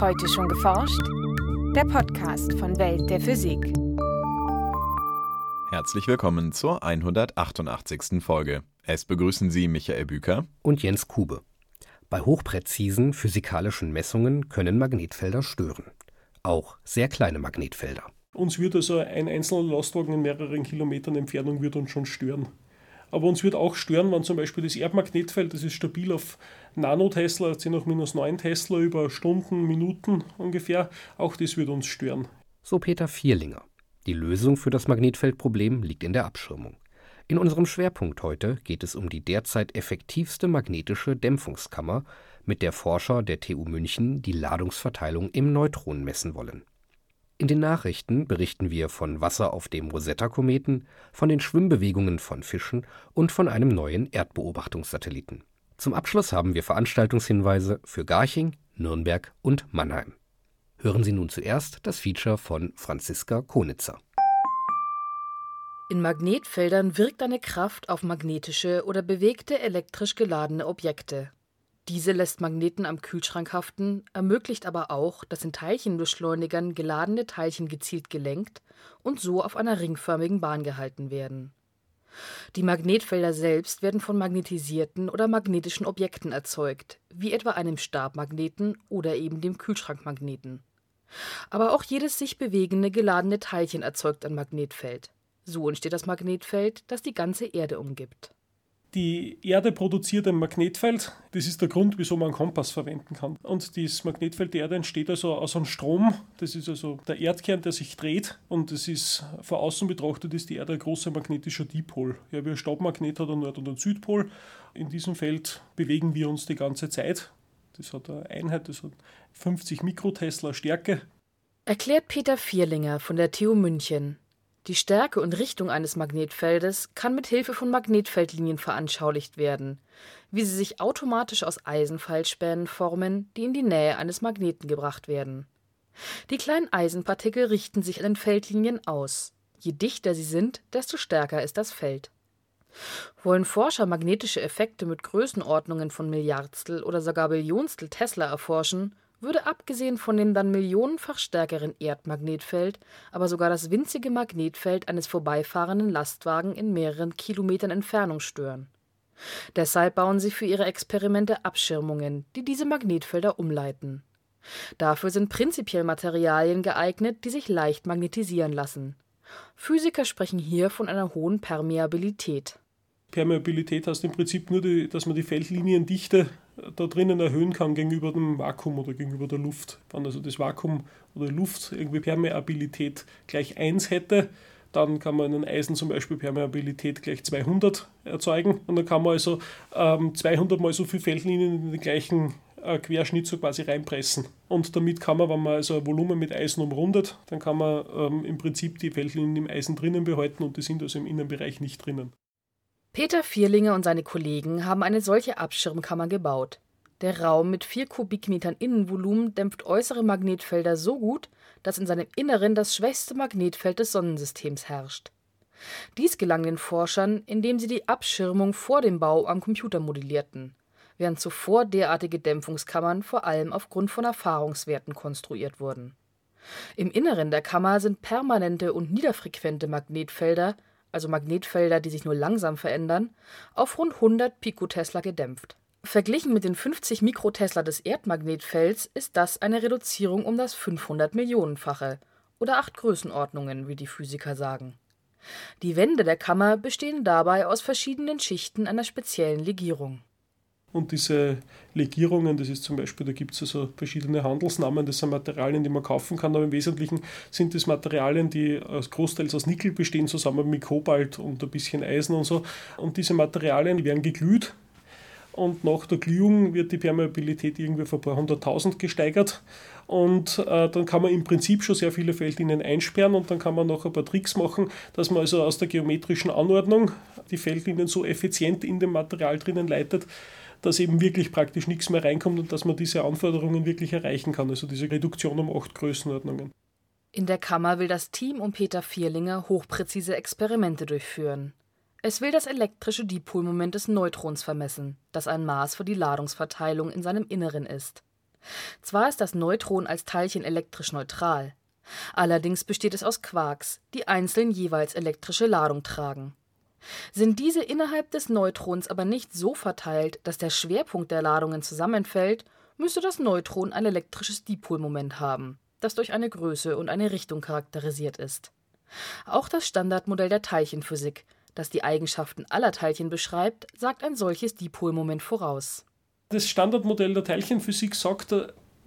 Heute schon geforscht? Der Podcast von Welt der Physik. Herzlich willkommen zur 188. Folge. Es begrüßen Sie Michael Büker und Jens Kube. Bei hochpräzisen physikalischen Messungen können Magnetfelder stören. Auch sehr kleine Magnetfelder. Uns würde also ein einzelner Lastwagen in mehreren Kilometern Entfernung wird uns schon stören. Aber uns wird auch stören, wenn zum Beispiel das Erdmagnetfeld, das ist stabil auf Nanotesla, 10 hoch minus 9 Tesla über Stunden, Minuten ungefähr, auch das wird uns stören. So Peter Vierlinger. Die Lösung für das Magnetfeldproblem liegt in der Abschirmung. In unserem Schwerpunkt heute geht es um die derzeit effektivste magnetische Dämpfungskammer, mit der Forscher der TU München die Ladungsverteilung im Neutron messen wollen. In den Nachrichten berichten wir von Wasser auf dem Rosetta-Kometen, von den Schwimmbewegungen von Fischen und von einem neuen Erdbeobachtungssatelliten. Zum Abschluss haben wir Veranstaltungshinweise für Garching, Nürnberg und Mannheim. Hören Sie nun zuerst das Feature von Franziska Konitzer. In Magnetfeldern wirkt eine Kraft auf magnetische oder bewegte elektrisch geladene Objekte. Diese lässt Magneten am Kühlschrank haften, ermöglicht aber auch, dass in Teilchenbeschleunigern geladene Teilchen gezielt gelenkt und so auf einer ringförmigen Bahn gehalten werden. Die Magnetfelder selbst werden von magnetisierten oder magnetischen Objekten erzeugt, wie etwa einem Stabmagneten oder eben dem Kühlschrankmagneten. Aber auch jedes sich bewegende geladene Teilchen erzeugt ein Magnetfeld. So entsteht das Magnetfeld, das die ganze Erde umgibt. Die Erde produziert ein Magnetfeld. Das ist der Grund, wieso man einen Kompass verwenden kann. Und das Magnetfeld der Erde entsteht also aus einem Strom. Das ist also der Erdkern, der sich dreht. Und das ist von außen betrachtet ist die Erde ein großer magnetischer Dipol. Ja, wie ein Stabmagnet hat einen Nord- und einen Südpol. In diesem Feld bewegen wir uns die ganze Zeit. Das hat eine Einheit, das hat 50 Mikrotesla Stärke. Erklärt Peter Vierlinger von der TU München. Die Stärke und Richtung eines Magnetfeldes kann mit Hilfe von Magnetfeldlinien veranschaulicht werden, wie sie sich automatisch aus Eisenpfeilspänen formen, die in die Nähe eines Magneten gebracht werden. Die kleinen Eisenpartikel richten sich an den Feldlinien aus. Je dichter sie sind, desto stärker ist das Feld. Wollen Forscher magnetische Effekte mit Größenordnungen von Milliardstel oder sogar Billionstel Tesla erforschen, würde abgesehen von dem dann millionenfach stärkeren Erdmagnetfeld aber sogar das winzige Magnetfeld eines vorbeifahrenden Lastwagen in mehreren Kilometern Entfernung stören. Deshalb bauen sie für ihre Experimente Abschirmungen, die diese Magnetfelder umleiten. Dafür sind prinzipiell Materialien geeignet, die sich leicht magnetisieren lassen. Physiker sprechen hier von einer hohen Permeabilität. Permeabilität heißt im Prinzip nur, die, dass man die Feldliniendichte da drinnen erhöhen kann gegenüber dem Vakuum oder gegenüber der Luft. Wenn also das Vakuum oder Luft irgendwie Permeabilität gleich 1 hätte, dann kann man in Eisen zum Beispiel Permeabilität gleich 200 erzeugen und dann kann man also ähm, 200 mal so viele Feldlinien in den gleichen äh, Querschnitt so quasi reinpressen. Und damit kann man, wenn man also ein Volumen mit Eisen umrundet, dann kann man ähm, im Prinzip die Feldlinien im Eisen drinnen behalten und die sind also im Innenbereich nicht drinnen. Peter Vierlinger und seine Kollegen haben eine solche Abschirmkammer gebaut. Der Raum mit 4 Kubikmetern Innenvolumen dämpft äußere Magnetfelder so gut, dass in seinem Inneren das schwächste Magnetfeld des Sonnensystems herrscht. Dies gelang den Forschern, indem sie die Abschirmung vor dem Bau am Computer modellierten, während zuvor derartige Dämpfungskammern vor allem aufgrund von Erfahrungswerten konstruiert wurden. Im Inneren der Kammer sind permanente und niederfrequente Magnetfelder also Magnetfelder, die sich nur langsam verändern, auf rund 100 Pikotesla gedämpft. Verglichen mit den 50 Mikrotesla des Erdmagnetfelds ist das eine Reduzierung um das 500 Millionenfache oder acht Größenordnungen, wie die Physiker sagen. Die Wände der Kammer bestehen dabei aus verschiedenen Schichten einer speziellen Legierung. Und diese Legierungen, das ist zum Beispiel, da gibt es also verschiedene Handelsnamen, das sind Materialien, die man kaufen kann, aber im Wesentlichen sind das Materialien, die großteils aus Nickel bestehen, zusammen mit Kobalt und ein bisschen Eisen und so. Und diese Materialien die werden geglüht und nach der Glühung wird die Permeabilität irgendwie von ein paar hunderttausend gesteigert und äh, dann kann man im Prinzip schon sehr viele Feldlinien einsperren und dann kann man noch ein paar Tricks machen, dass man also aus der geometrischen Anordnung die Feldlinien so effizient in dem Material drinnen leitet, dass eben wirklich praktisch nichts mehr reinkommt und dass man diese Anforderungen wirklich erreichen kann, also diese Reduktion um acht Größenordnungen. In der Kammer will das Team um Peter Vierlinger hochpräzise Experimente durchführen. Es will das elektrische Dipolmoment des Neutrons vermessen, das ein Maß für die Ladungsverteilung in seinem Inneren ist. Zwar ist das Neutron als Teilchen elektrisch neutral, allerdings besteht es aus Quarks, die einzeln jeweils elektrische Ladung tragen. Sind diese innerhalb des Neutrons aber nicht so verteilt, dass der Schwerpunkt der Ladungen zusammenfällt, müsste das Neutron ein elektrisches Dipolmoment haben, das durch eine Größe und eine Richtung charakterisiert ist. Auch das Standardmodell der Teilchenphysik, das die Eigenschaften aller Teilchen beschreibt, sagt ein solches Dipolmoment voraus. Das Standardmodell der Teilchenphysik sagt,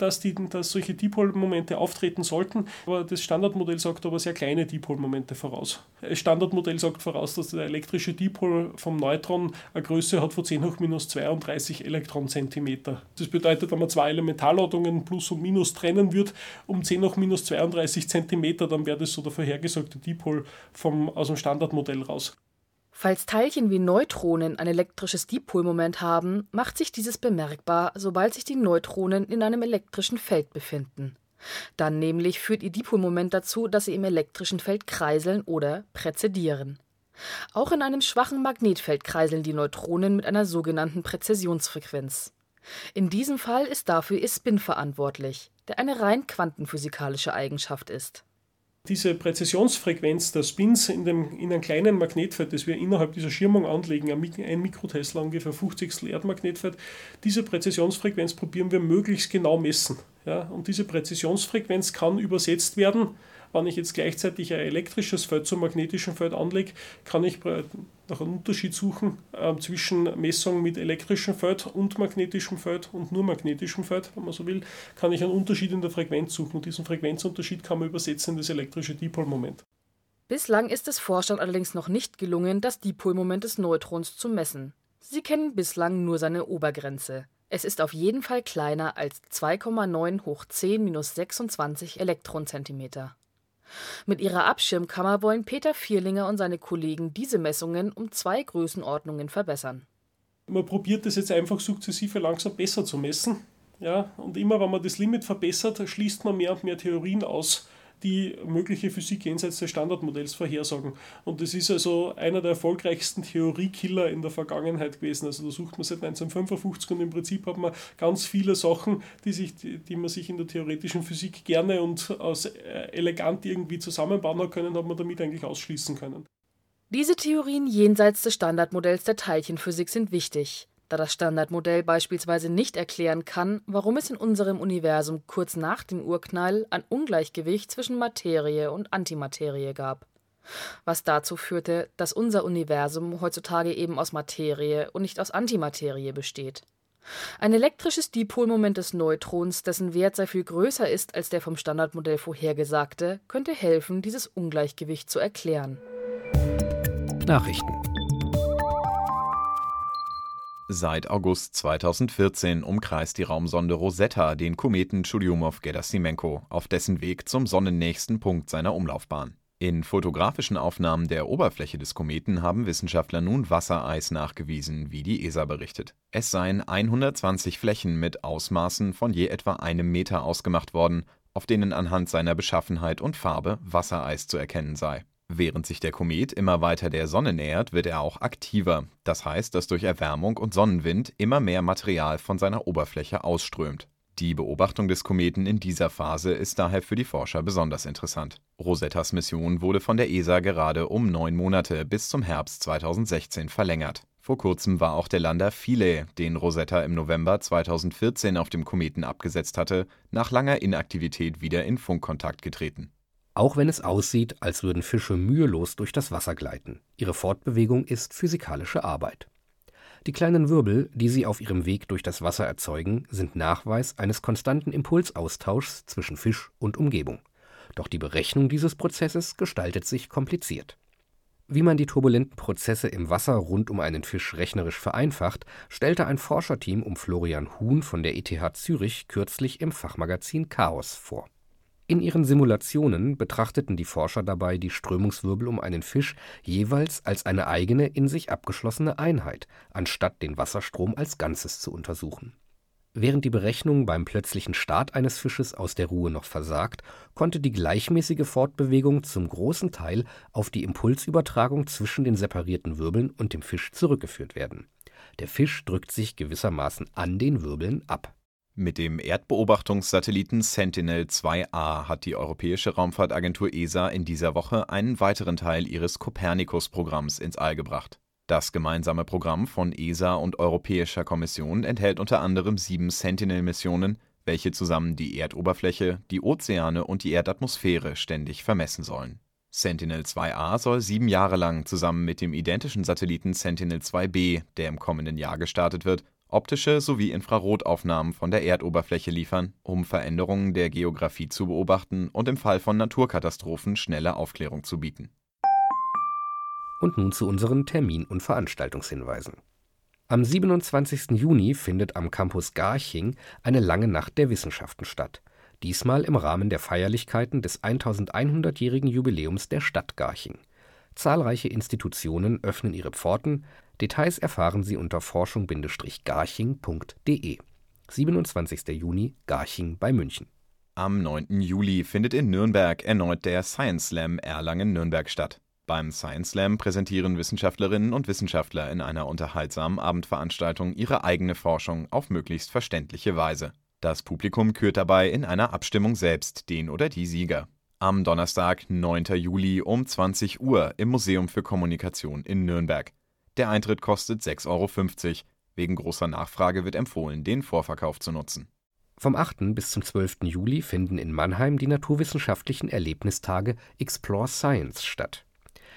dass, die, dass solche Dipolmomente auftreten sollten. Aber das Standardmodell sagt aber sehr kleine Dipolmomente voraus. Das Standardmodell sagt voraus, dass der elektrische Dipol vom Neutron eine Größe hat von 10 hoch minus 32 Elektronzentimeter. Das bedeutet, wenn man zwei Elementarladungen plus und minus trennen würde, um 10 hoch minus 32 Zentimeter, dann wäre das so der vorhergesagte Dipol vom, aus dem Standardmodell raus. Falls Teilchen wie Neutronen ein elektrisches Dipolmoment haben, macht sich dieses bemerkbar, sobald sich die Neutronen in einem elektrischen Feld befinden. Dann nämlich führt ihr Dipolmoment dazu, dass sie im elektrischen Feld kreiseln oder präzedieren. Auch in einem schwachen Magnetfeld kreiseln die Neutronen mit einer sogenannten Präzessionsfrequenz. In diesem Fall ist dafür ihr Spin verantwortlich, der eine rein quantenphysikalische Eigenschaft ist. Diese Präzisionsfrequenz der Spins in, dem, in einem kleinen Magnetfeld, das wir innerhalb dieser Schirmung anlegen, ein Mikrotesla, ungefähr 50 Erdmagnetfeld, diese Präzisionsfrequenz probieren wir möglichst genau messen. Ja? Und diese Präzisionsfrequenz kann übersetzt werden wenn ich jetzt gleichzeitig ein elektrisches Feld zum magnetischen Feld anlege, kann ich nach einem Unterschied suchen äh, zwischen Messung mit elektrischem Feld und magnetischem Feld und nur magnetischem Feld, wenn man so will, kann ich einen Unterschied in der Frequenz suchen. Und diesen Frequenzunterschied kann man übersetzen in das elektrische Dipolmoment. Bislang ist es Forschern allerdings noch nicht gelungen, das Dipolmoment des Neutrons zu messen. Sie kennen bislang nur seine Obergrenze. Es ist auf jeden Fall kleiner als 2,9 hoch 10 minus 26 Elektronzentimeter. Mit ihrer Abschirmkammer wollen Peter Vierlinger und seine Kollegen diese Messungen um zwei Größenordnungen verbessern. Man probiert es jetzt einfach sukzessive langsam besser zu messen. Ja, und immer wenn man das Limit verbessert, schließt man mehr und mehr Theorien aus, die mögliche Physik jenseits des Standardmodells vorhersagen. Und das ist also einer der erfolgreichsten Theoriekiller in der Vergangenheit gewesen. Also da sucht man seit 1955 und im Prinzip hat man ganz viele Sachen, die, sich, die man sich in der theoretischen Physik gerne und aus, äh, elegant irgendwie zusammenbauen können, hat man damit eigentlich ausschließen können. Diese Theorien jenseits des Standardmodells der Teilchenphysik sind wichtig da das Standardmodell beispielsweise nicht erklären kann, warum es in unserem Universum kurz nach dem Urknall ein Ungleichgewicht zwischen Materie und Antimaterie gab. Was dazu führte, dass unser Universum heutzutage eben aus Materie und nicht aus Antimaterie besteht. Ein elektrisches Dipolmoment des Neutrons, dessen Wert sehr viel größer ist als der vom Standardmodell vorhergesagte, könnte helfen, dieses Ungleichgewicht zu erklären. Nachrichten Seit August 2014 umkreist die Raumsonde Rosetta den Kometen Churyumov-Gerasimenko auf dessen Weg zum sonnennächsten Punkt seiner Umlaufbahn. In fotografischen Aufnahmen der Oberfläche des Kometen haben Wissenschaftler nun Wassereis nachgewiesen, wie die ESA berichtet. Es seien 120 Flächen mit Ausmaßen von je etwa einem Meter ausgemacht worden, auf denen anhand seiner Beschaffenheit und Farbe Wassereis zu erkennen sei. Während sich der Komet immer weiter der Sonne nähert, wird er auch aktiver. Das heißt, dass durch Erwärmung und Sonnenwind immer mehr Material von seiner Oberfläche ausströmt. Die Beobachtung des Kometen in dieser Phase ist daher für die Forscher besonders interessant. Rosettas Mission wurde von der ESA gerade um neun Monate bis zum Herbst 2016 verlängert. Vor kurzem war auch der Lander Philae, den Rosetta im November 2014 auf dem Kometen abgesetzt hatte, nach langer Inaktivität wieder in Funkkontakt getreten auch wenn es aussieht, als würden Fische mühelos durch das Wasser gleiten. Ihre Fortbewegung ist physikalische Arbeit. Die kleinen Wirbel, die sie auf ihrem Weg durch das Wasser erzeugen, sind Nachweis eines konstanten Impulsaustauschs zwischen Fisch und Umgebung. Doch die Berechnung dieses Prozesses gestaltet sich kompliziert. Wie man die turbulenten Prozesse im Wasser rund um einen Fisch rechnerisch vereinfacht, stellte ein Forscherteam um Florian Huhn von der ETH Zürich kürzlich im Fachmagazin Chaos vor. In ihren Simulationen betrachteten die Forscher dabei die Strömungswirbel um einen Fisch jeweils als eine eigene, in sich abgeschlossene Einheit, anstatt den Wasserstrom als Ganzes zu untersuchen. Während die Berechnung beim plötzlichen Start eines Fisches aus der Ruhe noch versagt, konnte die gleichmäßige Fortbewegung zum großen Teil auf die Impulsübertragung zwischen den separierten Wirbeln und dem Fisch zurückgeführt werden. Der Fisch drückt sich gewissermaßen an den Wirbeln ab Mit dem Erdbeobachtungssatelliten Sentinel-2A hat die Europäische Raumfahrtagentur ESA in dieser Woche einen weiteren Teil ihres Copernicus-Programms ins All gebracht. Das gemeinsame Programm von ESA und Europäischer Kommission enthält unter anderem sieben Sentinel-Missionen, welche zusammen die Erdoberfläche, die Ozeane und die Erdatmosphäre ständig vermessen sollen. Sentinel-2A soll sieben Jahre lang zusammen mit dem identischen Satelliten Sentinel-2B, der im kommenden Jahr gestartet wird, optische sowie Infrarotaufnahmen von der Erdoberfläche liefern, um Veränderungen der Geographie zu beobachten und im Fall von Naturkatastrophen schnelle Aufklärung zu bieten. Und nun zu unseren Termin- und Veranstaltungshinweisen. Am 27. Juni findet am Campus Garching eine lange Nacht der Wissenschaften statt. Diesmal im Rahmen der Feierlichkeiten des 1100-jährigen Jubiläums der Stadt Garching. Zahlreiche Institutionen öffnen ihre Pforten, Details erfahren Sie unter forschung-garching.de. 27. Juni Garching bei München. Am 9. Juli findet in Nürnberg erneut der Science Slam Erlangen-Nürnberg statt. Beim Science Slam präsentieren Wissenschaftlerinnen und Wissenschaftler in einer unterhaltsamen Abendveranstaltung ihre eigene Forschung auf möglichst verständliche Weise. Das Publikum kürt dabei in einer Abstimmung selbst den oder die Sieger. Am Donnerstag, 9. Juli um 20 Uhr im Museum für Kommunikation in Nürnberg. Der Eintritt kostet 6,50 Euro. Wegen großer Nachfrage wird empfohlen, den Vorverkauf zu nutzen. Vom 8. bis zum 12. Juli finden in Mannheim die naturwissenschaftlichen Erlebnistage Explore Science statt.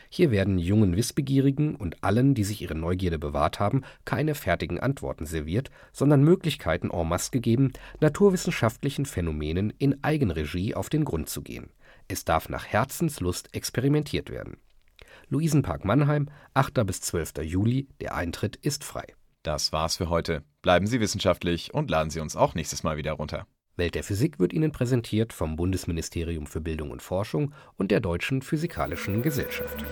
Hier werden jungen Wissbegierigen und allen, die sich ihre Neugierde bewahrt haben, keine fertigen Antworten serviert, sondern Möglichkeiten en masse gegeben, naturwissenschaftlichen Phänomenen in Eigenregie auf den Grund zu gehen. Es darf nach Herzenslust experimentiert werden. Luisenpark Mannheim, 8. bis 12. Juli. Der Eintritt ist frei. Das war's für heute. Bleiben Sie wissenschaftlich und laden Sie uns auch nächstes Mal wieder runter. Welt der Physik wird Ihnen präsentiert vom Bundesministerium für Bildung und Forschung und der Deutschen Physikalischen Gesellschaft.